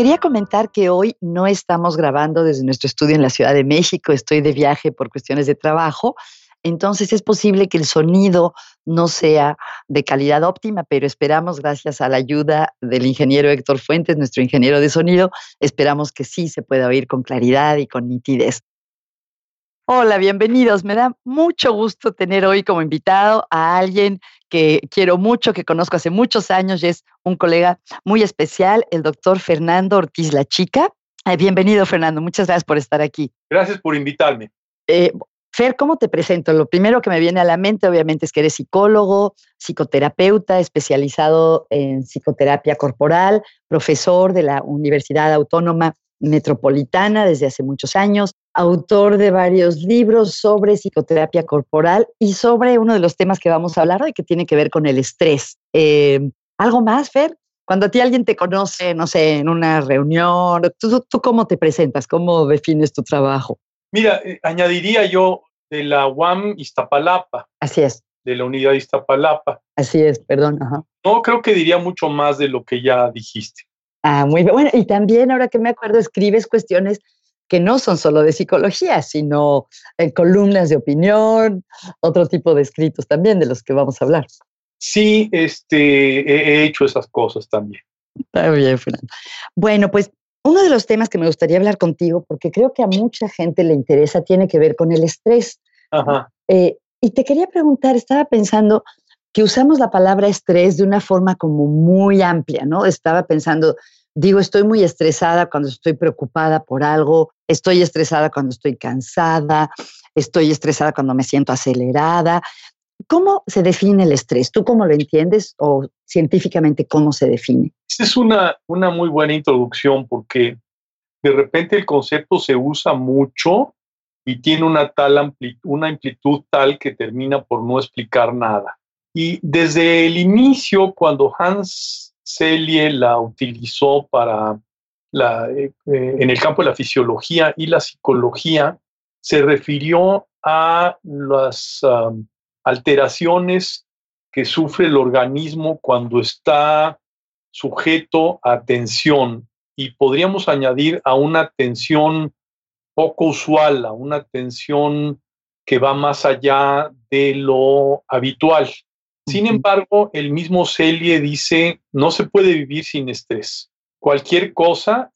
Quería comentar que hoy no estamos grabando desde nuestro estudio en la Ciudad de México, estoy de viaje por cuestiones de trabajo, entonces es posible que el sonido no sea de calidad óptima, pero esperamos, gracias a la ayuda del ingeniero Héctor Fuentes, nuestro ingeniero de sonido, esperamos que sí se pueda oír con claridad y con nitidez. Hola, bienvenidos. Me da mucho gusto tener hoy como invitado a alguien que quiero mucho, que conozco hace muchos años y es un colega muy especial, el doctor Fernando Ortiz La Chica. Eh, bienvenido, Fernando. Muchas gracias por estar aquí. Gracias por invitarme. Eh, Fer, ¿cómo te presento? Lo primero que me viene a la mente, obviamente, es que eres psicólogo, psicoterapeuta, especializado en psicoterapia corporal, profesor de la Universidad Autónoma Metropolitana desde hace muchos años, autor de varios libros sobre psicoterapia corporal y sobre uno de los temas que vamos a hablar hoy, que tiene que ver con el estrés. Eh, ¿Algo más, Fer? Cuando a ti alguien te conoce, no sé, en una reunión, ¿tú, tú cómo te presentas? ¿Cómo defines tu trabajo? Mira, eh, añadiría yo de la UAM Iztapalapa. Así es. De la unidad Iztapalapa. Así es, perdón. No, creo que diría mucho más de lo que ya dijiste. Ah, muy bien. Bueno, y también ahora que me acuerdo, escribes cuestiones que no son solo de psicología, sino en columnas de opinión, otro tipo de escritos también de los que vamos a hablar. Sí, este, he hecho esas cosas también. Está bien, Fernando. Bueno, pues uno de los temas que me gustaría hablar contigo, porque creo que a mucha gente le interesa, tiene que ver con el estrés. Ajá. Eh, y te quería preguntar, estaba pensando que usamos la palabra estrés de una forma como muy amplia, ¿no? Estaba pensando, digo, estoy muy estresada cuando estoy preocupada por algo, estoy estresada cuando estoy cansada, estoy estresada cuando me siento acelerada. ¿Cómo se define el estrés? ¿Tú cómo lo entiendes o científicamente cómo se define? Esta es una, una muy buena introducción porque de repente el concepto se usa mucho y tiene una, tal amplitud, una amplitud tal que termina por no explicar nada. Y desde el inicio, cuando Hans Selye la utilizó para la, eh, eh, en el campo de la fisiología y la psicología, se refirió a las um, alteraciones que sufre el organismo cuando está sujeto a tensión y podríamos añadir a una tensión poco usual, a una tensión que va más allá de lo habitual. Sin embargo, el mismo Celie dice, no se puede vivir sin estrés. Cualquier cosa,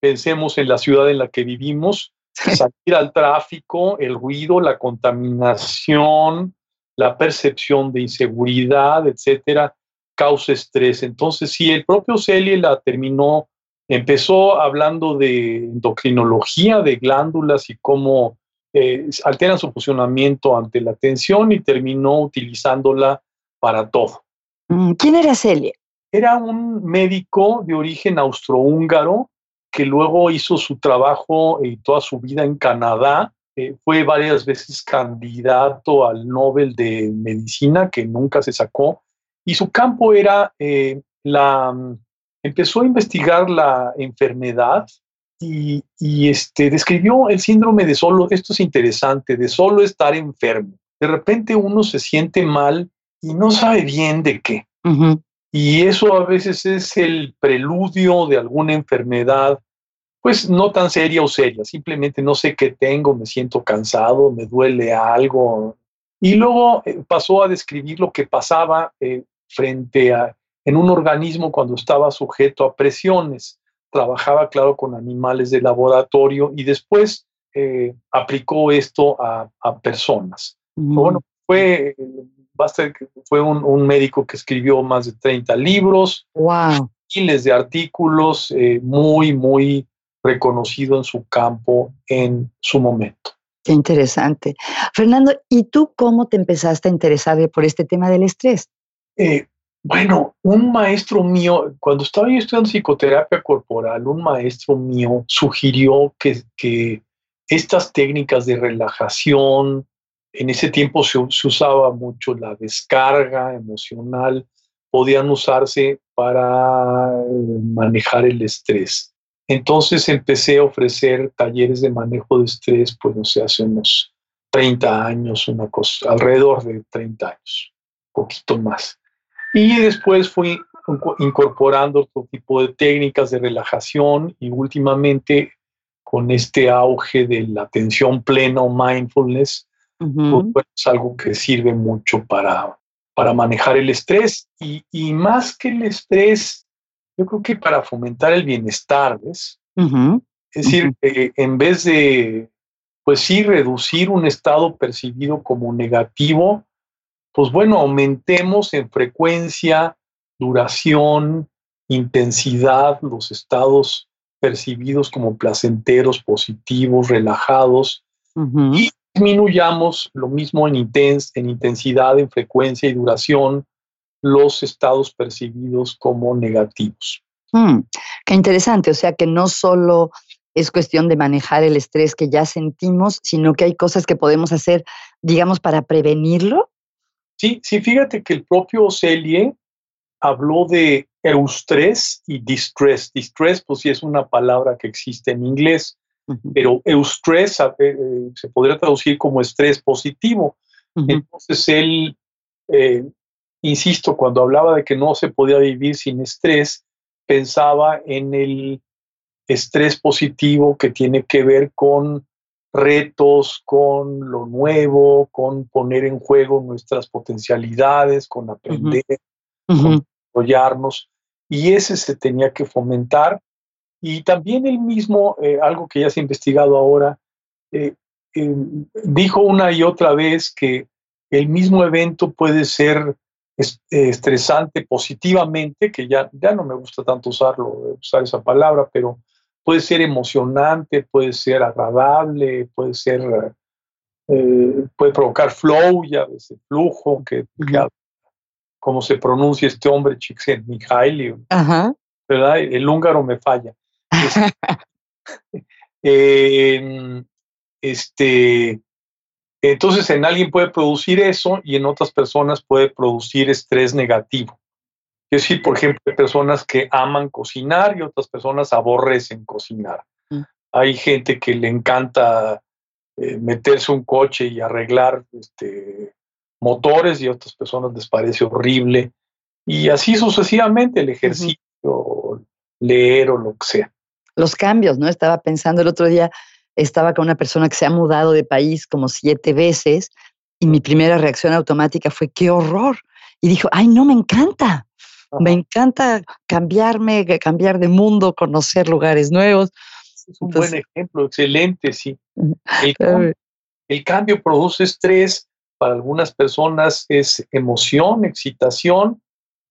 pensemos en la ciudad en la que vivimos, salir al tráfico, el ruido, la contaminación, la percepción de inseguridad, etcétera, causa estrés. Entonces, si el propio Celie la terminó, empezó hablando de endocrinología, de glándulas y cómo eh, alteran su funcionamiento ante la tensión y terminó utilizándola para todo. Mm, ¿Quién era Celie? Era un médico de origen austrohúngaro que luego hizo su trabajo y toda su vida en Canadá eh, fue varias veces candidato al Nobel de Medicina, que nunca se sacó, y su campo era eh, la... Empezó a investigar la enfermedad y, y, este, describió el síndrome de solo, esto es interesante, de solo estar enfermo. De repente uno se siente mal y no sabe bien de qué. Y eso a veces es el preludio de alguna enfermedad pues no tan seria o seria, simplemente no sé qué tengo, me siento cansado, me duele algo. Y luego eh, pasó a describir lo que pasaba eh, frente a en un organismo cuando estaba sujeto a presiones. Trabajaba, claro, con animales de laboratorio y después eh, aplicó esto a, personas. Bueno, fue, fue un, un, médico que escribió más de 30 libros, wow. miles de artículos, muy, muy reconocido en su campo en su momento. Qué interesante. Fernando, ¿y tú cómo te empezaste a interesar por este tema del estrés? Eh, bueno, un maestro mío, cuando estaba yo estudiando psicoterapia corporal, un maestro mío sugirió que, que estas técnicas de relajación, en ese tiempo se, usaba mucho la descarga emocional, podían usarse para eh, manejar el estrés. Entonces empecé a ofrecer talleres de manejo de estrés, pues no sé, hace unos 30 años, una cosa, alrededor de 30 años, poquito más. Y después fui incorporando otro tipo de técnicas de relajación y últimamente con este auge de la atención plena o mindfulness, pues, es algo que sirve mucho para, para manejar el estrés y, y, más que el estrés, yo creo que para fomentar el bienestar, ¿ves? Es decir, en vez de, pues sí, reducir un estado percibido como negativo, pues bueno, aumentemos en frecuencia, duración, intensidad los estados percibidos como placenteros, positivos, relajados, y disminuyamos lo mismo en, en intensidad, en frecuencia y duración los estados percibidos como negativos. Mm, qué interesante, o sea que no solo es cuestión de manejar el estrés que ya sentimos, sino que hay cosas que podemos hacer, digamos, para prevenirlo. Sí, sí, fíjate que el propio Celie habló de eustrés y distress. Distress, pues sí es una palabra que existe en inglés, pero eustrés eh, se podría traducir como estrés positivo. Entonces él, eh, insisto, cuando hablaba de que no se podía vivir sin estrés, pensaba en el estrés positivo que tiene que ver con retos, con lo nuevo, con poner en juego nuestras potencialidades, con aprender, con apoyarnos. Y ese se tenía que fomentar. Y también el mismo, eh, algo que ya se ha investigado ahora, eh, em, dijo una y otra vez que el mismo evento puede ser estresante positivamente, que ya, ya no me gusta tanto usarlo, usar esa palabra, pero puede ser emocionante, puede ser agradable, puede ser, eh, puede provocar flow, ya ese flujo, que, como se pronuncia este hombre, Csikszentmihalyi, ¿verdad? El húngaro me falla. Em, este, entonces en alguien puede producir eso y en otras personas puede producir estrés negativo. Es decir, por ejemplo, hay personas que aman cocinar y otras personas aborrecen cocinar. Mm. Hay gente que le encanta eh, meterse un coche y arreglar este, motores y a otras personas les parece horrible. Y así sucesivamente, el ejercicio, leer o lo que sea. Los cambios, ¿no? Estaba pensando el otro día, estaba con una persona que se ha mudado de país como siete veces y mi primera reacción automática fue, qué horror. Y dijo, ay, no, me encanta. Me encanta cambiarme, cambiar de mundo, conocer lugares nuevos. Es un buen ejemplo, excelente, sí. El cambio, produce estrés, para algunas personas es emoción, excitación,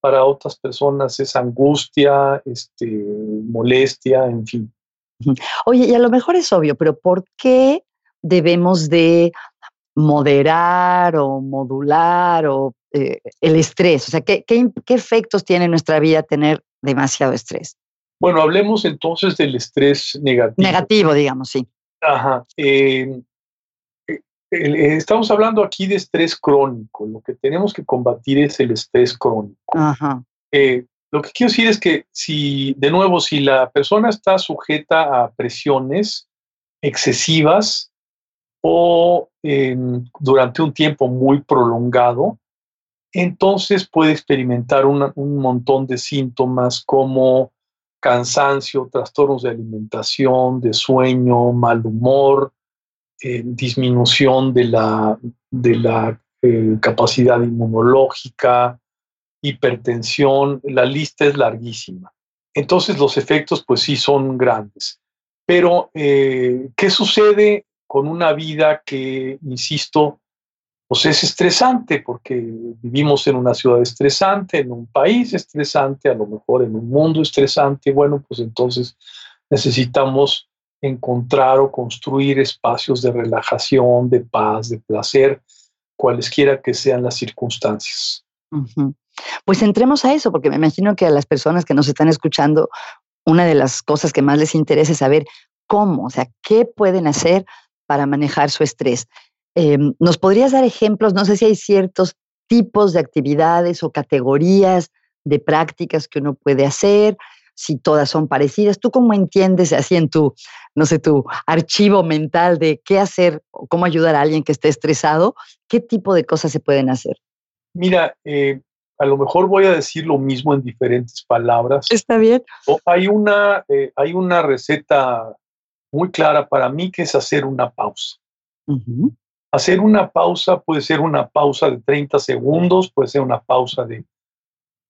para otras personas es angustia, este, molestia, en fin. Oye, y a lo mejor es obvio, pero ¿por qué debemos de moderar o modular o eh, el estrés? O sea, ¿qué, ¿qué, efectos tiene en nuestra vida tener demasiado estrés? Bueno, hablemos entonces del estrés negativo. Negativo, digamos, sí. Ajá. Eh, estamos hablando aquí de estrés crónico. Lo que tenemos que combatir es el estrés crónico. Ajá. Eh, lo que quiero decir es que si, de nuevo, si la persona está sujeta a presiones excesivas o durante un tiempo muy prolongado, entonces puede experimentar un montón de síntomas como cansancio, trastornos de alimentación, de sueño, mal humor, eh, disminución de la, de la eh, capacidad inmunológica, hipertensión, la lista es larguísima. Entonces los efectos pues sí son grandes. Pero, eh, ¿qué sucede con una vida que, insisto, pues es estresante porque vivimos en una ciudad estresante, en un país estresante, a lo mejor en un mundo estresante, bueno, pues entonces necesitamos encontrar o construir espacios de relajación, de paz, de placer, cualesquiera que sean las circunstancias. Pues entremos a eso, porque me imagino que a las personas que nos están escuchando, una de las cosas que más les interesa es saber cómo, o sea, qué pueden hacer para manejar su estrés. Em, ¿Nos podrías dar ejemplos? No sé si hay ciertos tipos de actividades o categorías de prácticas que uno puede hacer, si todas son parecidas. ¿Tú cómo entiendes así en tu, no sé, tu archivo mental de qué hacer o cómo ayudar a alguien que esté estresado? ¿Qué tipo de cosas se pueden hacer? Mira, eh, a lo mejor voy a decir lo mismo en diferentes palabras. Está bien. hay, una, eh, hay una receta muy clara para mí que es hacer una pausa. Hacer una pausa puede ser una pausa de 30 segundos, puede ser una pausa de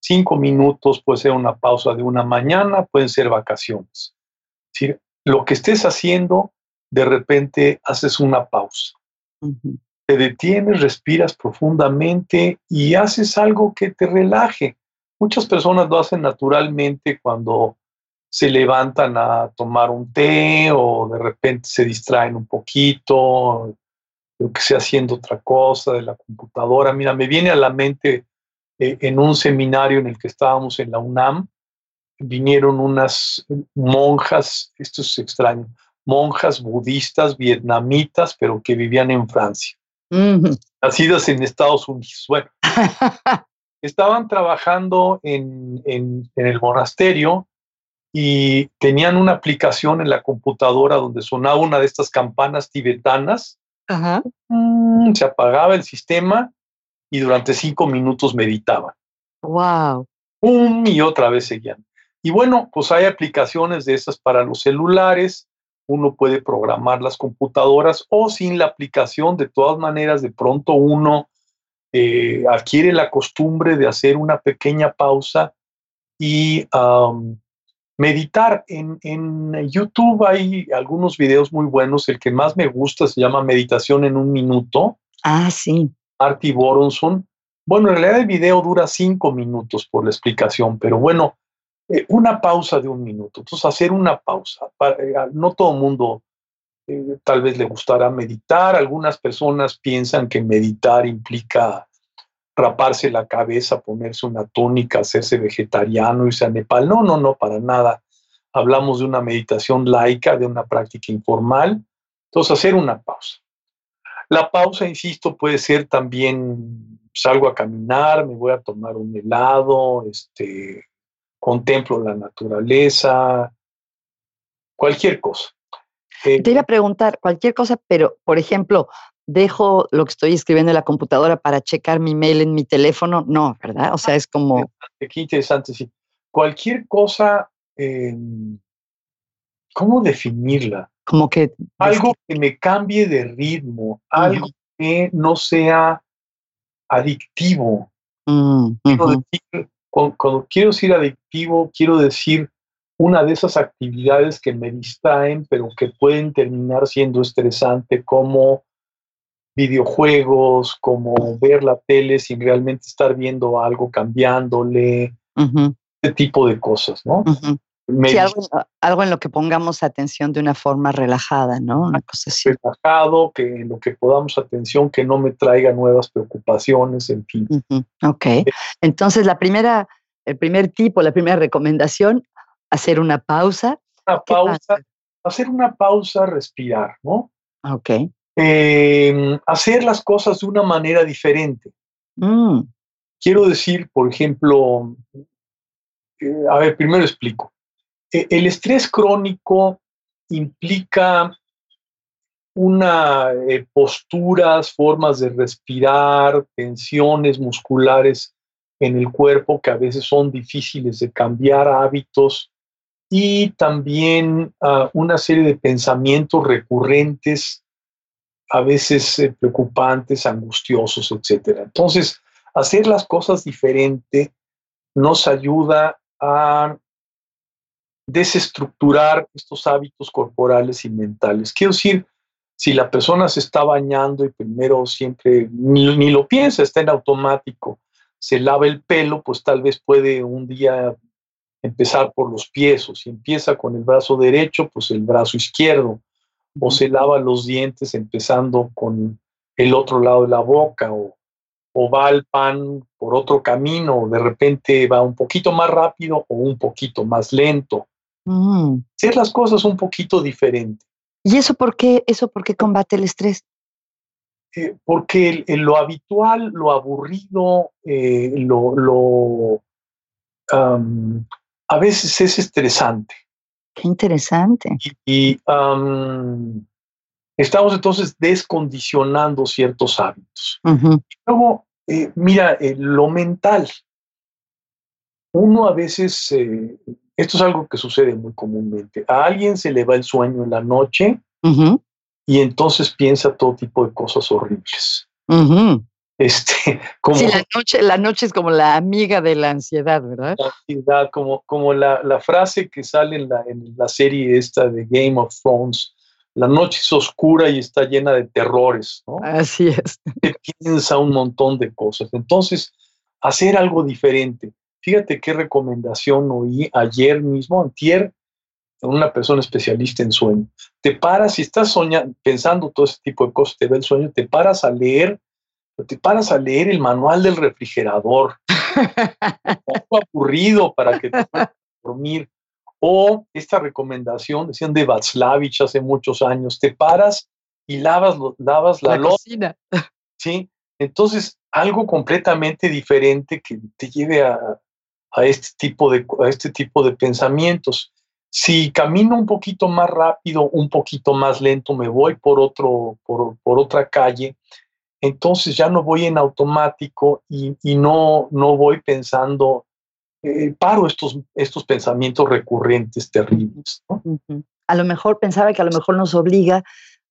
5 minutos, puede ser una pausa de una mañana, pueden ser vacaciones. Es lo que estés haciendo, de repente haces una pausa te detienes, respiras profundamente y haces algo que te relaje. Muchas personas lo hacen naturalmente cuando se levantan a tomar un té o de repente se distraen un poquito, lo que sea haciendo otra cosa de la computadora. Mira, me viene a la mente eh, en un seminario en el que estábamos en la UNAM, vinieron unas monjas, esto es extraño, monjas budistas vietnamitas, pero que vivían en Francia nacidas en Estados Unidos. Bueno, estaban trabajando en, el monasterio y tenían una aplicación en la computadora donde sonaba una de estas campanas tibetanas. Mm, se apagaba el sistema y durante cinco minutos meditaban. Wow. y otra vez seguían. Y bueno, pues hay aplicaciones de esas para los celulares uno puede programar las computadoras o sin la aplicación, de todas maneras, de pronto uno eh, adquiere la costumbre de hacer una pequeña pausa y meditar. En, en, YouTube hay algunos videos muy buenos. El que más me gusta se llama Meditación en un minuto. Ah, sí. Artie Boronson. Bueno, en realidad el video dura cinco minutos por la explicación, pero bueno, eh, una pausa de un minuto. Entonces, hacer una pausa. Eh, no todo el mundo eh, tal vez le gustará meditar. Algunas personas piensan que meditar implica raparse la cabeza, ponerse una túnica, hacerse vegetariano, irse a Nepal. No, no, no, para nada. Hablamos de una meditación laica, de una práctica informal. Entonces, hacer una pausa. La pausa, insisto, puede ser también salgo a caminar, me voy a tomar un helado, este, contemplo la naturaleza, cualquier cosa. Eh, Te iba a preguntar cualquier cosa, pero por ejemplo, dejo lo que estoy escribiendo en la computadora para checar mi mail en mi teléfono, no, ¿verdad? O sea, es como... Qué interesante, sí. Cualquier cosa, ¿cómo definirla? Como que... Algo que me cambie de ritmo, algo que no sea adictivo. Mm, cuando, quiero decir adictivo, quiero decir una de esas actividades que me distraen, pero que pueden terminar siendo estresante, como videojuegos, como ver la tele sin realmente estar viendo algo, cambiándole, ese tipo de cosas, ¿no? Sí, algo, en lo que pongamos atención de una forma relajada, ¿no? Una cosa así. Relajado, que en lo que podamos atención, que no me traiga nuevas preocupaciones, en fin. Ok. Eh, Entonces, la primera, el primer tipo, la primera recomendación, hacer una pausa. Una pausa, hacer una pausa, respirar, ¿no? Ok. Em, hacer las cosas de una manera diferente. Mm. Quiero decir, por ejemplo, eh, a ver, primero explico. E, el estrés crónico implica una eh, posturas, formas de respirar, tensiones musculares en el cuerpo que a veces son difíciles de cambiar, hábitos y también ah, una serie de pensamientos recurrentes, a veces eh, preocupantes, angustiosos, etc. Entonces, hacer las cosas diferente nos ayuda a desestructurar estos hábitos corporales y mentales. Quiero decir, si la persona se está bañando y primero siempre ni, lo piensa, está en automático, se lava el pelo, pues tal vez puede un día empezar por los pies, o si empieza con el brazo derecho, pues el brazo izquierdo, o se lava los dientes empezando con el otro lado de la boca, o, o va al pan por otro camino, o de repente va un poquito más rápido o un poquito más lento. Mm. Hacer las cosas un poquito diferente. ¿Y eso por qué, eso por qué combate el estrés? Eh, porque lo habitual, lo aburrido, eh, lo, a veces es estresante. Qué interesante. Y, estamos entonces descondicionando ciertos hábitos. luego, eh, mira, lo mental, uno a veces, eh, esto es algo que sucede muy comúnmente, a alguien se le va el sueño en la noche y entonces piensa todo tipo de cosas horribles. Este, como, sí, la noche, la noche es como la amiga de la ansiedad, ¿verdad? La ansiedad, como, como la, la frase que sale en la, en la serie esta de Game of Thrones, la noche es oscura y está llena de terrores, ¿no? Así es. piensa un montón de cosas. Entonces, hacer algo diferente. Fíjate qué recomendación oí ayer mismo, antier, una persona especialista en sueño. Te paras, si estás soñando, pensando todo ese tipo de cosas, te ve el sueño, te paras a leer, te paras a leer el manual del refrigerador. poco aburrido para que te puedas dormir. O esta recomendación, decían de Václavich hace muchos años, te paras y lavas, lavas la, la cocina. Sí, entonces algo completamente diferente que te lleve a, a, este tipo de, a este tipo de pensamientos. Si camino un poquito más rápido, un poquito más lento, me voy por, otro, por, por otra calle, entonces ya no voy en automático y, y no, no voy pensando eh, paro estos, estos pensamientos recurrentes terribles. A lo mejor pensaba que a lo mejor nos obliga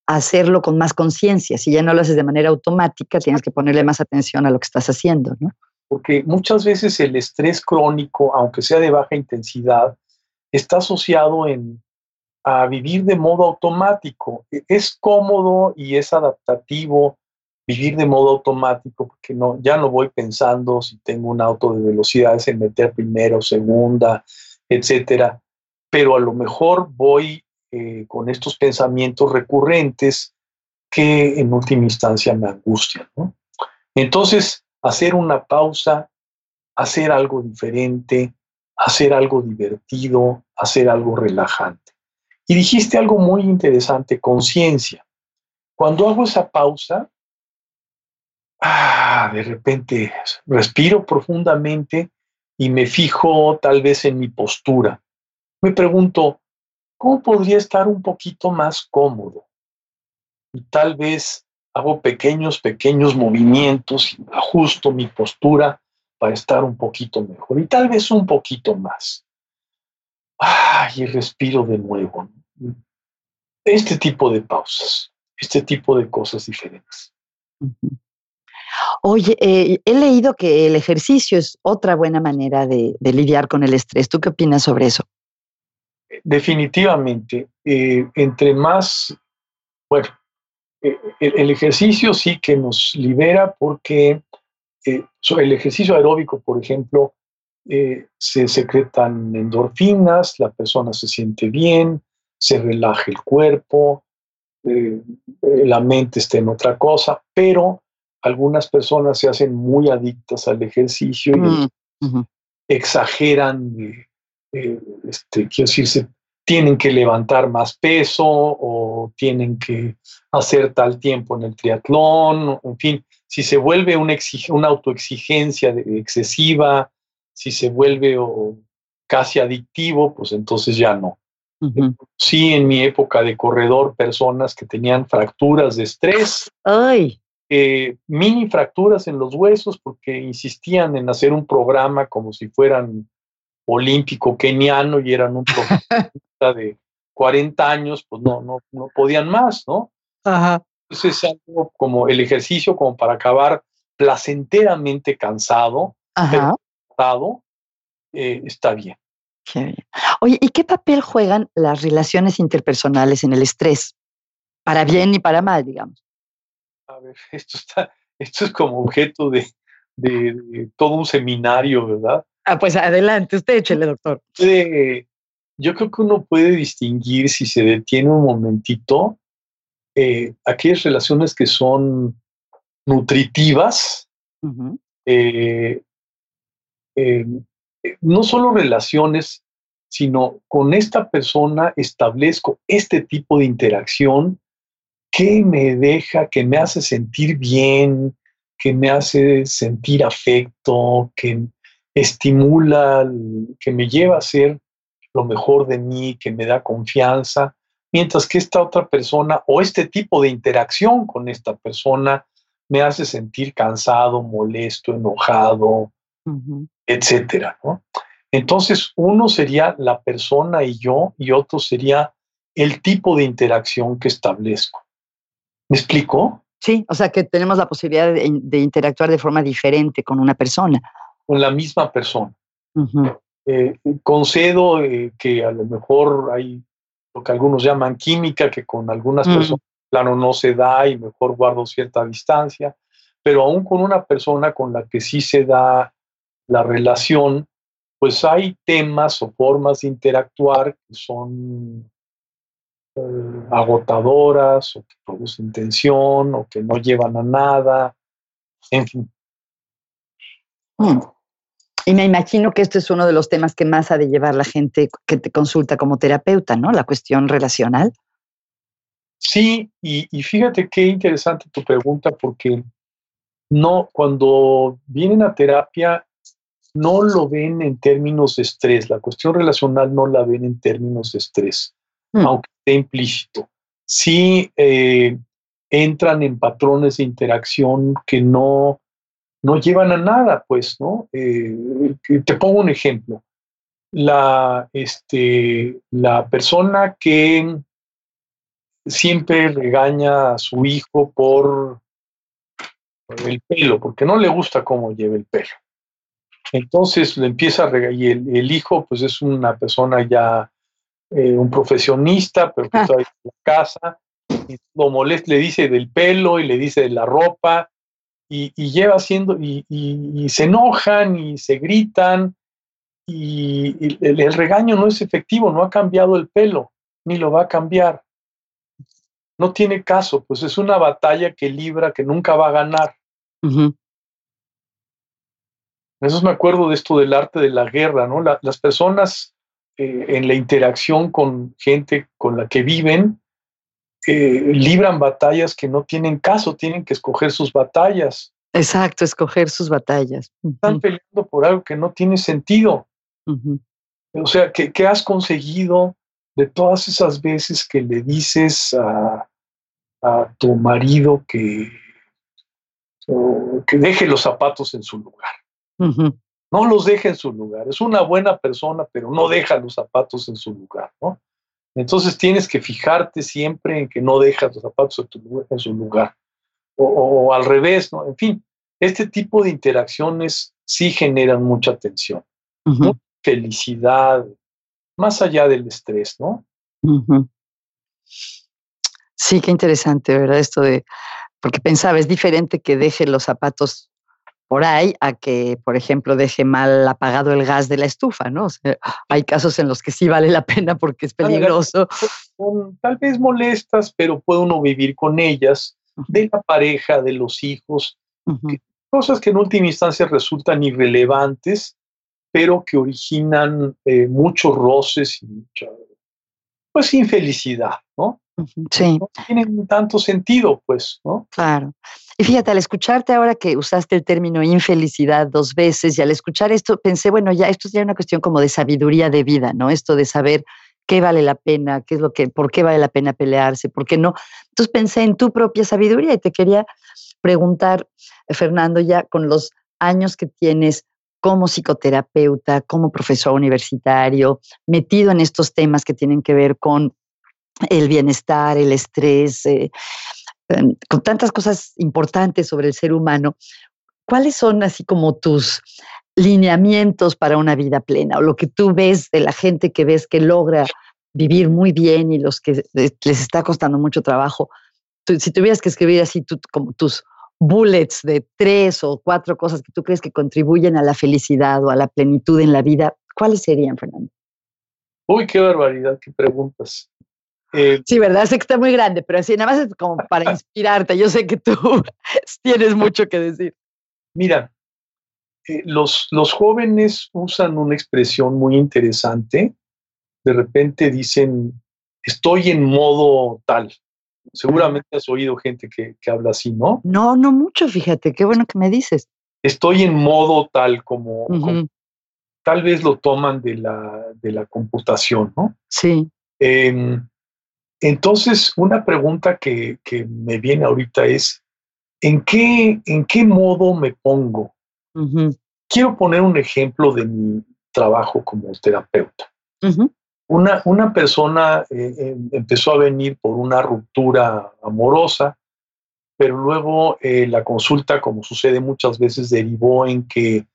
a hacerlo con más conciencia. Si ya no lo haces de manera automática, tienes que ponerle más atención a lo que estás haciendo, ¿no? Porque muchas veces el estrés crónico, aunque sea de baja intensidad, está asociado en, a vivir de modo automático. E, es cómodo y es adaptativo vivir de modo automático, porque no, ya no voy pensando si tengo un auto de velocidades en meter primera o segunda, etcétera, pero a lo mejor voy eh, con estos pensamientos recurrentes que en última instancia me angustian. Entonces, hacer una pausa, hacer algo diferente, hacer algo divertido, hacer algo relajante. Y dijiste algo muy interesante, conciencia. Cuando hago esa pausa, ah, de repente respiro profundamente y me fijo tal vez en mi postura. Me pregunto, ¿cómo podría estar un poquito más cómodo? Y tal vez hago pequeños, pequeños movimientos y ajusto mi postura para estar un poquito mejor y tal vez un poquito más. Ah, y respiro de nuevo. Este tipo de pausas, este tipo de cosas diferentes. Oye, eh, he leído que el ejercicio es otra buena manera de, lidiar con el estrés. ¿Tú qué opinas sobre eso? Definitivamente. Eh, entre más, bueno, el, ejercicio sí que nos libera porque el ejercicio aeróbico, por ejemplo, se secretan endorfinas, la persona se siente bien, se relaja el cuerpo, la mente está en otra cosa, pero algunas personas se hacen muy adictas al ejercicio y mm, exageran, eh, eh, este, quiero decir, tienen que levantar más peso o tienen que hacer tal tiempo en el triatlón, en fin, si se vuelve una, una autoexigencia excesiva, si se vuelve casi adictivo, pues entonces ya no. Sí, en mi época de corredor, personas que tenían fracturas de estrés. Ay. Eh, mini fracturas en los huesos porque insistían en hacer un programa como si fueran olímpico keniano y eran un programa de 40 años, pues no, no, no podían más, ¿no? Ajá. Entonces es algo como el ejercicio como para acabar placenteramente cansado, Ajá. Eh, está bien. Oye, ¿y qué papel juegan las relaciones interpersonales en el estrés? Para bien y para mal, digamos a ver, esto, está, esto es como objeto de, todo un seminario, ¿verdad? Ah, pues adelante, usted échele, doctor. yo creo que uno puede distinguir si se detiene un momentito eh, aquellas relaciones que son nutritivas, eh, eh, no solo relaciones, sino con esta persona establezco este tipo de interacción ¿Qué me deja, que me hace sentir bien, que me hace sentir afecto, que estimula, que me lleva a ser lo mejor de mí, que me da confianza, mientras que esta otra persona o este tipo de interacción con esta persona me hace sentir cansado, molesto, enojado, etcétera. Entonces, uno sería la persona y yo, y otro sería el tipo de interacción que establezco. ¿Me explico? Sí, o sea que tenemos la posibilidad de, interactuar de forma diferente con una persona. Con la misma persona. Eh, concedo eh, que a lo mejor hay lo que algunos llaman química, que con algunas mm. personas, no se da y mejor guardo cierta distancia, pero aún con una persona con la que sí se da la relación, pues hay temas o formas de interactuar que son eh, agotadoras o que producen tensión o que no llevan a nada, en fin. Mm. Y me imagino que este es uno de los temas que más ha de llevar la gente que te consulta como terapeuta, ¿no? La cuestión relacional. Sí, y, y fíjate qué interesante tu pregunta, porque no, cuando vienen a terapia, no lo ven en términos de estrés. La cuestión relacional no la ven en términos de estrés. Mm. aunque esté implícito. Sí eh, entran en patrones de interacción que no, no llevan a nada, pues, ¿no? Eh, te pongo un ejemplo. La, este, la persona que siempre regaña a su hijo por, el pelo, porque no le gusta cómo lleva el pelo. Entonces le empieza a regañar, y el, hijo pues es una persona ya eh, un profesionista, pero que ah. está en la casa, y lo molesta, le dice del pelo y le dice de la ropa, y, lleva haciendo, y, se enojan y se gritan, y, el, regaño no es efectivo, no ha cambiado el pelo, ni lo va a cambiar. No tiene caso, pues es una batalla que libra, que nunca va a ganar. Eso me acuerdo de esto del arte de la guerra, ¿no? las personas eh, en la interacción con gente con la que viven, eh, libran batallas que no tienen caso, tienen que escoger sus batallas. Exacto, escoger sus batallas. Están peleando por algo que no tiene sentido. O sea, ¿qué, has conseguido de todas esas veces que le dices a, tu marido que, que deje los zapatos en su lugar? no los deja en su lugar. Es una buena persona, pero no deja los zapatos en su lugar, ¿no? Entonces tienes que fijarte siempre en que no dejas los zapatos en, su lugar. O, al revés, ¿no? En fin, este tipo de interacciones sí generan mucha tensión, mucha felicidad, más allá del estrés, ¿no? Sí, qué interesante, ¿verdad? Esto de, porque pensaba, es diferente que deje los zapatos por ahí a que, por ejemplo, deje mal apagado el gas de la estufa, ¿no? hay casos en los que sí vale la pena porque es peligroso. tal vez molestas, pero puede uno vivir con ellas, de la pareja, de los hijos, cosas que en última instancia resultan irrelevantes, pero que originan eh, muchos roces y mucha, pues, infelicidad, ¿no? Sí. No tienen tanto sentido, pues, ¿no? Claro. Y fíjate, al escucharte ahora que usaste el término infelicidad dos veces y al escuchar esto pensé, bueno, ya esto es ya una cuestión como de sabiduría de vida, ¿no? Esto de saber qué vale la pena, qué es lo que, por qué vale la pena pelearse, por qué no. Entonces pensé en tu propia sabiduría y te quería preguntar, Fernando, ya con los años que tienes como psicoterapeuta, como profesor universitario, metido en estos temas que tienen que ver con el bienestar, el estrés, eh, con tantas cosas importantes sobre el ser humano, ¿cuáles son así como tus lineamientos para una vida plena o lo que tú ves de la gente que ves que logra vivir muy bien y los que les está costando mucho trabajo? si tuvieras que escribir así como tus bullets de tres o cuatro cosas que tú crees que contribuyen a la felicidad o a la plenitud en la vida, ¿cuáles serían, Fernando? Uy, qué barbaridad, qué preguntas. Eh, sí, verdad, sé que está muy grande, pero así nada más es como para inspirarte. Yo sé que tú tienes mucho que decir. Mira, eh, los, los jóvenes usan una expresión muy interesante. De repente dicen, estoy en modo tal. Seguramente has oído gente que, habla así, ¿no? No, no mucho, fíjate, qué bueno que me dices. Estoy en modo tal como, tal vez lo toman de la, de la computación, ¿no? Sí. Em, entonces, una pregunta que, me viene ahorita es, ¿en qué, en qué modo me pongo? Quiero poner un ejemplo de mi, trabajo como terapeuta. una, una, persona eh, eh, empezó a venir por una ruptura amorosa, pero luego eh, la consulta, como sucede muchas veces, derivó en que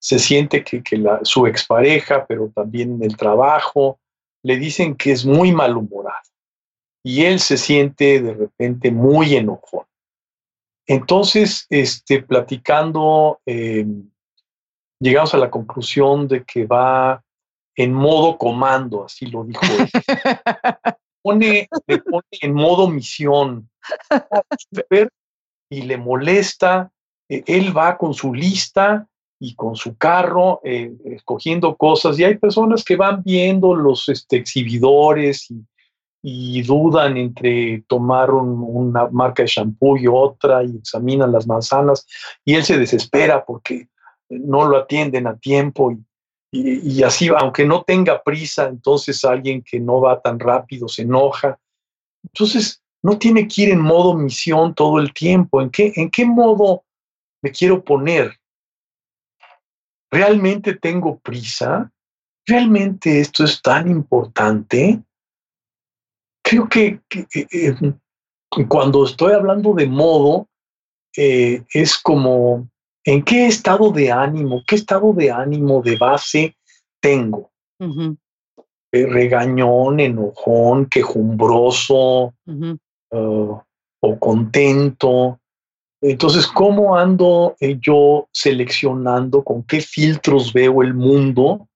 se siente que, que la, su expareja, pero también en el trabajo, le dicen que es muy malhumorado y él se siente de repente muy enojón. Entonces, este, platicando, em, llegamos a la conclusión de que va en modo comando, así lo dijo él. pone, le pone en modo misión y le molesta. E, él va con su lista y con su carro eh, escogiendo cosas y hay personas que van viendo los este, exhibidores y y dudan entre tomar una marca de shampoo y otra y examinan las manzanas y él se desespera porque no lo atienden a tiempo y, y, así, aunque no tenga prisa, entonces alguien que no va tan rápido se enoja. Entonces, no tiene que ir en modo misión todo el tiempo. ¿En qué, en qué modo me quiero poner? ¿Realmente tengo prisa? ¿Realmente esto es tan importante? Creo que, eh, cuando estoy hablando de modo, eh, es como, ¿en qué estado de ánimo, qué estado de ánimo de base tengo? Eh, regañón, enojón, quejumbroso uh, o contento. Entonces, ¿cómo ando yo seleccionando con qué filtros veo el mundo?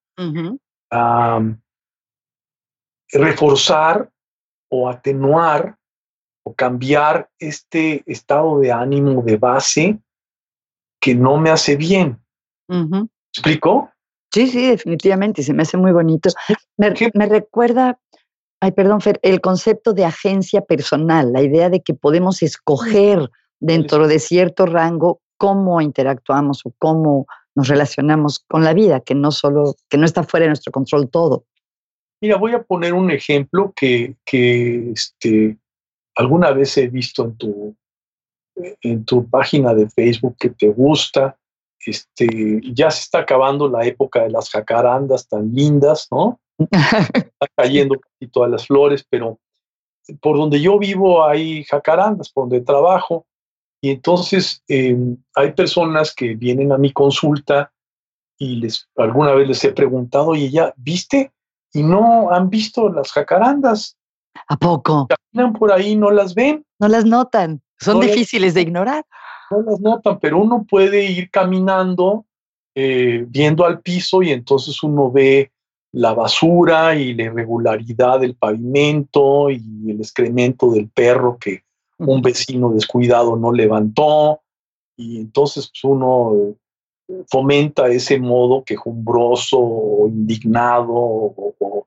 reforzar o atenuar o cambiar este estado de ánimo de base que no me hace bien. ¿Explico? Sí, sí, definitivamente, se me hace muy bonito. Me, me, recuerda, ay, perdón, Fer, el concepto de agencia personal, la idea de que podemos escoger dentro de cierto rango cómo interactuamos o cómo nos relacionamos con la vida, que no solo, que no está fuera de nuestro control todo. Mira, voy a poner un ejemplo que, este, alguna vez he visto en tu, en tu página de Facebook que te gusta. Este, ya se está acabando la época de las jacarandas tan lindas, ¿no? está cayendo casi todas las flores, pero por donde yo vivo hay jacarandas, por donde trabajo, y entonces em, hay personas que vienen a mi consulta y les alguna vez les he preguntado, oye, ya, ¿viste? Y no han visto las jacarandas. ¿A poco? Caminan por ahí, no las ven. No las notan, son difíciles de ignorar. No las notan, pero uno puede ir caminando eh, viendo al piso y entonces uno ve la basura y la irregularidad del pavimento y el excremento del perro que un vecino descuidado no levantó y entonces pues, uno fomenta ese modo quejumbroso o indignado o,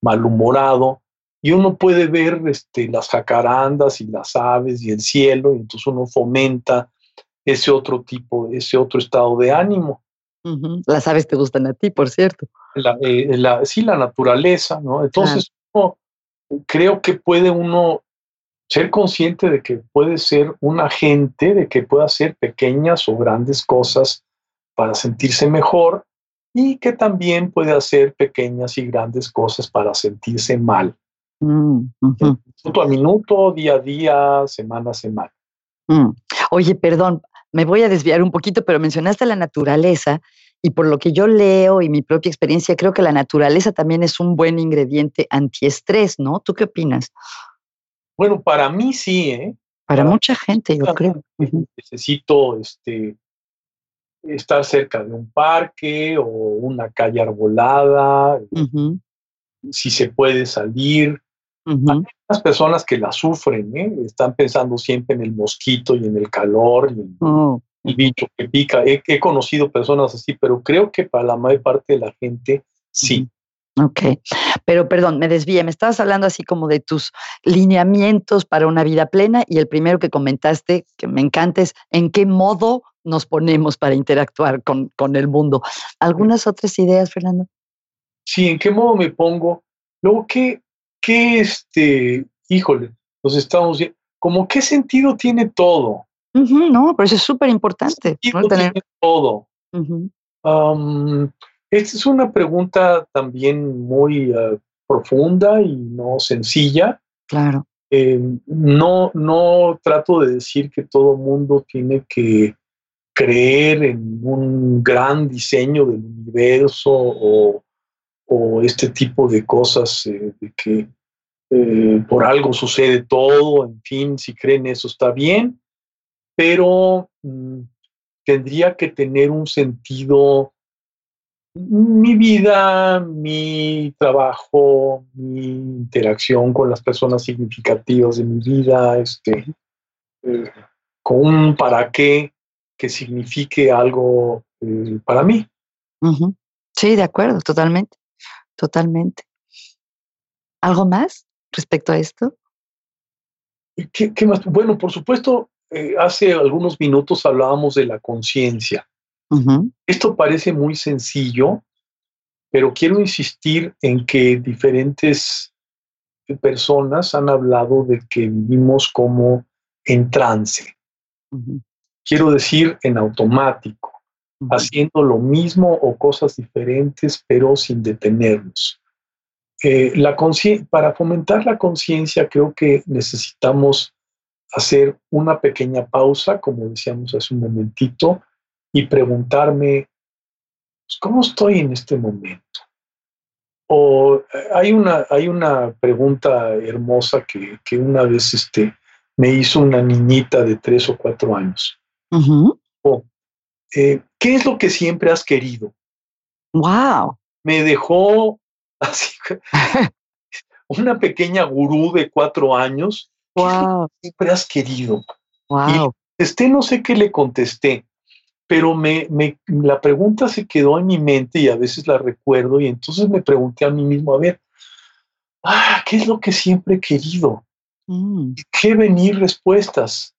malhumorado y uno puede ver este, las jacarandas y las aves y el cielo y entonces uno fomenta ese otro tipo, ese otro estado de ánimo. Las aves te gustan a ti, por cierto. Eh, la, sí, la naturaleza, ¿no? Entonces, creo que puede uno ser consciente de que puede ser un agente, de que pueda hacer pequeñas o grandes cosas para sentirse mejor y que también puede hacer pequeñas y grandes cosas para sentirse mal. Mm, minuto a minuto, día a día, semana a semana. Mm. Oye, perdón, me voy a desviar un poquito, pero mencionaste la naturaleza y por lo que yo leo y mi propia experiencia, creo que la naturaleza también es un buen ingrediente antiestrés, ¿no? ¿Tú qué opinas? Bueno, para mí sí, ¿eh? Para, mucha gente, yo creo. Necesito este, estar cerca de un parque o una calle arbolada, si se puede salir. Hay unas personas que la sufren, ¿eh? están pensando siempre en el mosquito y en el calor y en oh. el bicho que pica. He, conocido personas así, pero creo que para la mayor parte de la gente sí. Ok, pero perdón, me desvíe, me estabas hablando así como de tus lineamientos para una vida plena y el primero que comentaste, que me encanta, es en qué modo nos ponemos para interactuar con, con el mundo. ¿Algunas otras ideas, Fernando? Sí, ¿en qué modo me pongo? Luego, ¿qué, qué este, híjole, nos estamos como qué sentido tiene todo? no, pero eso es súper importante. ¿no? Tiene todo. Esta es una pregunta también muy uh, profunda y no sencilla. Claro. Eh, no, no trato de decir que todo mundo tiene que creer en un gran diseño del universo o, este tipo de cosas eh, de que eh, por algo sucede todo, en fin, si creen eso está bien, pero mm, tendría que tener un sentido mi vida, mi trabajo, mi interacción con las personas significativas de mi vida, este, eh, con un para qué que signifique algo eh, para mí. Sí, de acuerdo, totalmente, totalmente. ¿Algo más respecto a esto? ¿Qué, más? Bueno, por supuesto, eh, hace algunos minutos hablábamos de la conciencia. Esto parece muy sencillo, pero quiero insistir en que diferentes personas han hablado de que vivimos como en trance. Quiero decir en automático, haciendo lo mismo o cosas diferentes, pero sin detenernos. Eh, la para fomentar la conciencia creo que necesitamos hacer una pequeña pausa, como decíamos hace un momentito, y preguntarme, pues, ¿cómo estoy en este momento? O eh, hay una, hay una pregunta hermosa que, que una vez este, me hizo una niñita de tres o cuatro años. Eh, ¿Qué es lo que siempre has querido? Wow. Me dejó así una pequeña gurú de cuatro años. Wow. siempre has querido? Wow. Y no sé qué le contesté pero me, me, la pregunta se quedó en mi mente y a veces la recuerdo y entonces me pregunté a mí mismo, a ver, ah, ¿qué es lo que siempre he querido? Mm. ¿Qué venir respuestas?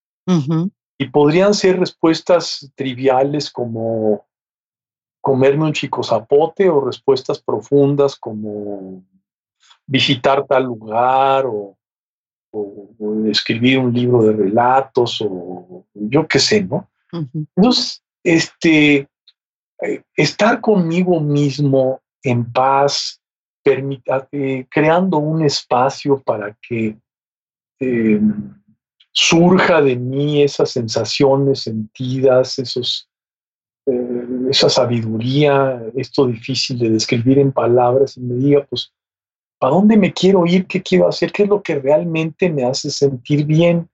Y podrían ser respuestas triviales como comerme un chico zapote o respuestas profundas como visitar tal lugar o, escribir un libro de relatos o yo qué sé, ¿no? Entonces, este, eh, estar conmigo mismo en paz, eh, creando un espacio para que em, surja de mí esas sensaciones sentidas, esos, eh, esa sabiduría, esto difícil de describir en palabras y me diga, pues, ¿para dónde me quiero ir? ¿Qué quiero hacer? ¿Qué es lo que realmente me hace sentir bien?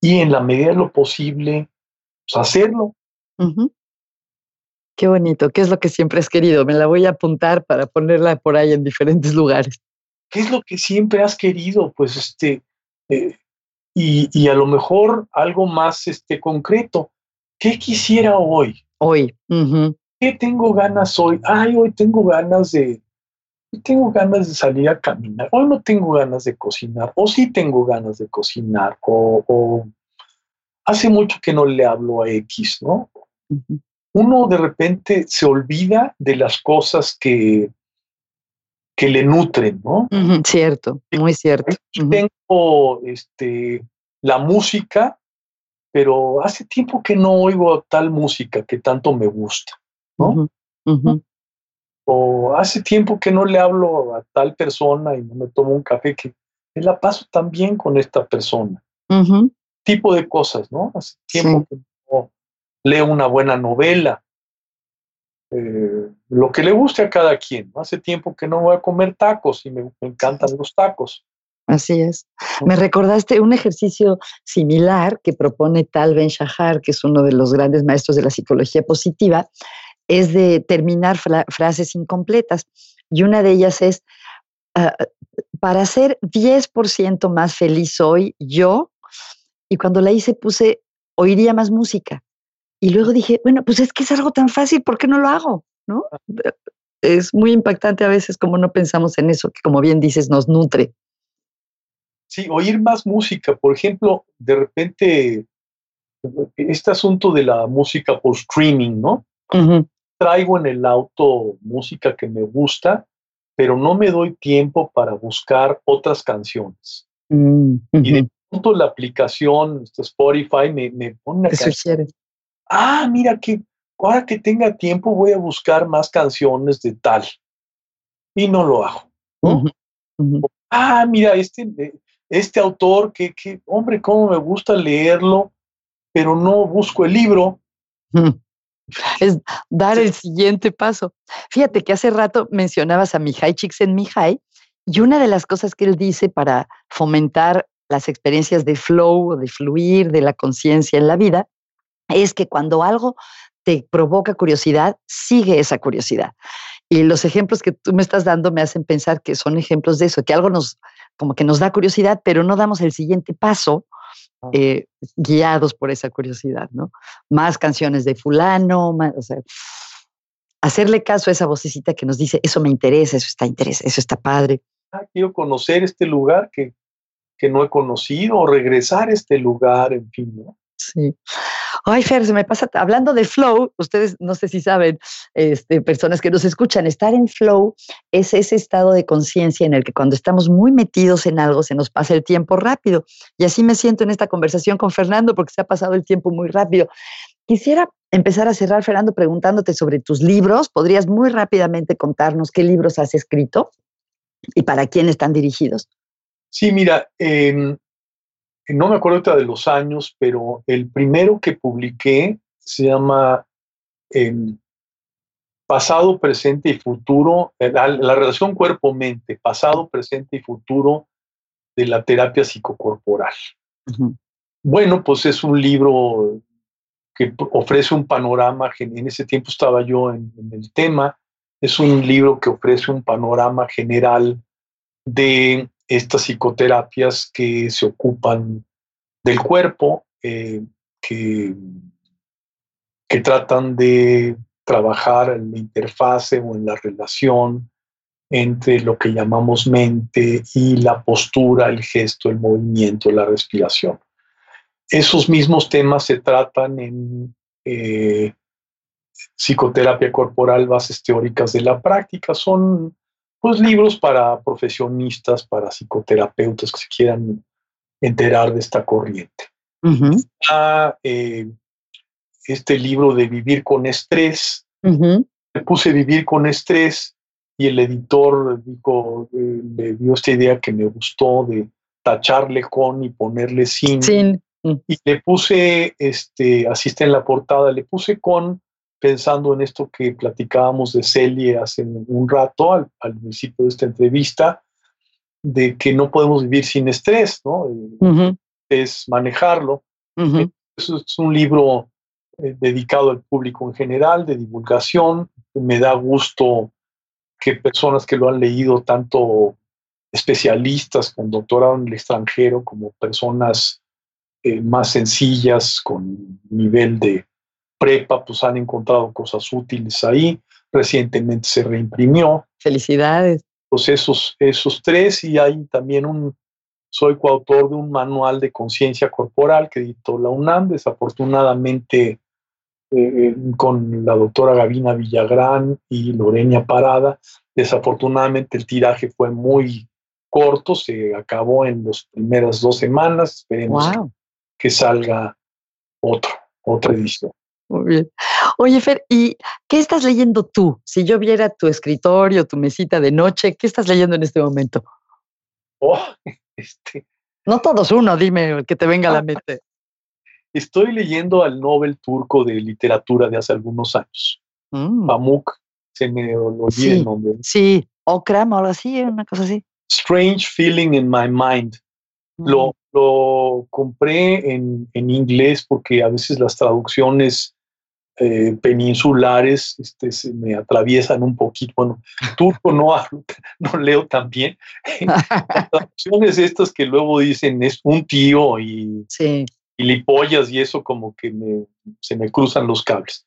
Y en la medida de lo posible, pues, hacerlo. Qué bonito, ¿qué es lo que siempre has querido? Me la voy a apuntar para ponerla por ahí en diferentes lugares. ¿Qué es lo que siempre has querido? Pues este, eh, y, a lo mejor algo más este, concreto. ¿Qué quisiera hoy? Hoy. ¿Qué tengo ganas hoy? Ay, hoy tengo ganas de, tengo ganas de salir a caminar. Hoy no tengo ganas de cocinar. O sí tengo ganas de cocinar. O, hace mucho que no le hablo a X, ¿no? Uno de repente se olvida de las cosas que, que le nutren, ¿no? cierto, muy cierto. Tengo este, la música, pero hace tiempo que no oigo tal música que tanto me gusta, ¿no? O hace tiempo que no le hablo a tal persona y no me tomo un café que me la paso también con esta persona. Tipo de cosas, ¿no? Hace tiempo que no leo una buena novela. Eh, lo que le guste a cada quien. Hace tiempo que no voy a comer tacos y me, encantan los tacos. Así es. Me recordaste un ejercicio similar que propone Tal Ben Shahar, que es uno de los grandes maestros de la psicología positiva, es de terminar frases incompletas. Y una de ellas es, ah, para ser 10% más feliz hoy, yo, y cuando la hice puse, oiría más música. Y luego dije, bueno, pues es que es algo tan fácil, ¿por qué no lo hago? ¿No? Es muy impactante a veces como no pensamos en eso, que como bien dices, nos nutre. Sí, oír más música. Por ejemplo, de repente, este asunto de la música por streaming, ¿no? Traigo en el auto música que me gusta, pero no me doy tiempo para buscar otras canciones. Mm, y de pronto la aplicación este Spotify me, me pone una canción ah, mira qué, ahora que tenga tiempo voy a buscar más canciones de tal. Y no lo hago. Ah, mira, este, este autor, que, que, hombre, cómo me gusta leerlo, pero no busco el libro. Es dar el siguiente paso. Fíjate que hace rato mencionabas a Mihai Csikszentmihalyi y una de las cosas que él dice para fomentar las experiencias de flow, de fluir, de la conciencia en la vida, es que cuando algo te provoca curiosidad, sigue esa curiosidad. Y los ejemplos que tú me estás dando me hacen pensar que son ejemplos de eso, que algo nos, como que nos da curiosidad, pero no damos el siguiente paso ah. eh, guiados por esa curiosidad, ¿no? Más canciones de fulano, más, o sea, hacerle caso a esa vocecita que nos dice, eso me interesa, eso está interesa, eso está padre. Ah, quiero conocer este lugar que, que no he conocido, o regresar a este lugar, en fin, ¿no? Sí. Ay, Fer, se me pasa, hablando de flow, ustedes no sé si saben, este, personas que nos escuchan, estar en flow es ese estado de conciencia en el que cuando estamos muy metidos en algo se nos pasa el tiempo rápido. Y así me siento en esta conversación con Fernando porque se ha pasado el tiempo muy rápido. Quisiera empezar a cerrar, Fernando, preguntándote sobre tus libros. ¿Podrías muy rápidamente contarnos qué libros has escrito y para quién están dirigidos? Sí, mira, eh, no me acuerdo de los años, pero el primero que publiqué se llama em, Pasado, Presente y Futuro, eh, la, relación cuerpo-mente, pasado, presente y futuro de la terapia psicocorporal. Bueno, pues es un libro que ofrece un panorama, en ese tiempo estaba yo en el tema, es un libro que ofrece un panorama general de estas psicoterapias que se ocupan del cuerpo, eh, que, que tratan de trabajar en la interfase o en la relación entre lo que llamamos mente y la postura, el gesto, el movimiento, la respiración. Esos mismos temas se tratan en eh, psicoterapia corporal, bases teóricas de la práctica. Son pues libros para profesionistas, para psicoterapeutas que se quieran enterar de esta corriente. Eh, este libro de Vivir con Estrés. Le puse Vivir con Estrés y el editor dijo, eh, le dio esta idea que me gustó de tacharle con y ponerle sin. Mm. Y le puse, este, así está en la portada, le puse con pensando en esto que platicábamos de Celie hace un rato, al, principio de esta entrevista, de que no podemos vivir sin estrés, ¿no? Eh, es manejarlo. es un libro eh, dedicado al público en general, de divulgación. Me da gusto que personas que lo han leído, tanto especialistas con doctorado en el extranjero, como personas eh, más sencillas, con nivel de prepa, pues han encontrado cosas útiles ahí. Recientemente se reimprimió. Felicidades. Pues esos, esos tres y hay también un, soy coautor de un manual de conciencia corporal que editó la UNAM, desafortunadamente eh, con la doctora Gavina Villagrán y Lorena Parada. Desafortunadamente el tiraje fue muy corto, se acabó en las primeras dos semanas. Esperemos que salga otro, otra edición. Muy bien. Oye, Fer, ¿y qué estás leyendo tú? Si yo viera tu escritorio, tu mesita de noche, ¿qué estás leyendo en este momento? Oh, este. No todos uno, dime el que te venga a la mente. Estoy leyendo al Nobel turco de literatura de hace algunos años. Mm. Pamuk, se me olvidó el nombre. Sí, Okram o algo así, una cosa así. Strange Feeling in My Mind. Lo, mm. lo, compré en, en, inglés porque a veces las traducciones eh, peninsulares este, se me atraviesan un poquito. Bueno, turco no hablo, no leo tan bien. Las traducciones estas que luego dicen es un tío y, sí. y lipollas y eso como que me, se me cruzan los cables.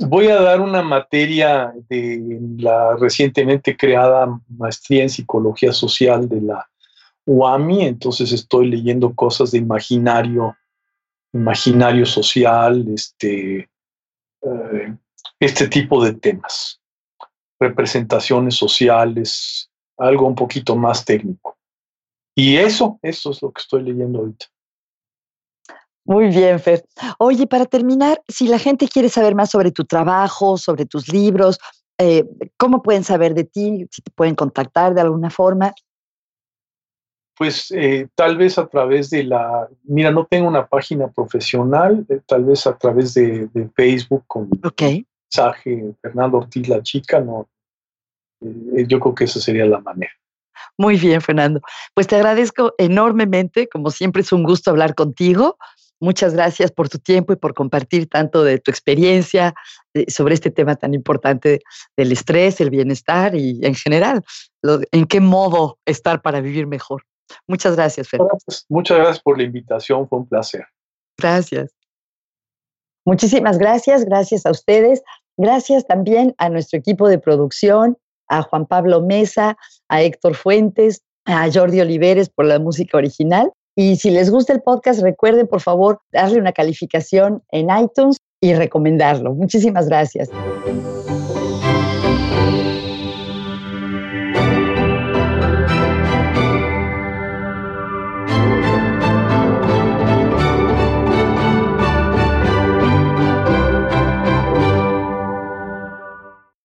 voy a dar una materia de la recientemente creada maestría en psicología social de la UAMI, entonces estoy leyendo cosas de imaginario imaginario social, este, eh, este tipo de temas, representaciones sociales, algo un poquito más técnico. Y eso, eso es lo que estoy leyendo ahorita. Muy bien, Fer. Oye, para terminar, si la gente quiere saber más sobre tu trabajo, sobre tus libros, eh, ¿cómo pueden saber de ti? Si te pueden contactar de alguna forma. Pues eh, tal vez a través de la, mira, no tengo una página profesional, eh, tal vez a través de, Facebook con okay. mensaje Fernando Ortiz la chica, no, yo creo que esa sería la manera. Muy bien, Fernando. Pues te agradezco enormemente, como siempre es un gusto hablar contigo. Muchas gracias por tu tiempo y por compartir tanto de tu experiencia sobre este tema tan importante del estrés, el bienestar y en general, en qué modo estar para vivir mejor. Muchas gracias, Fer. Muchas gracias por la invitación, fue un placer. Gracias. Muchísimas gracias, gracias a ustedes. Gracias también a nuestro equipo de producción, a Juan Pablo Mesa, a Héctor Fuentes, a Jordi Oliveres por la música original y si les gusta el podcast, recuerden por favor darle una calificación en iTunes y recomendarlo. Muchísimas gracias.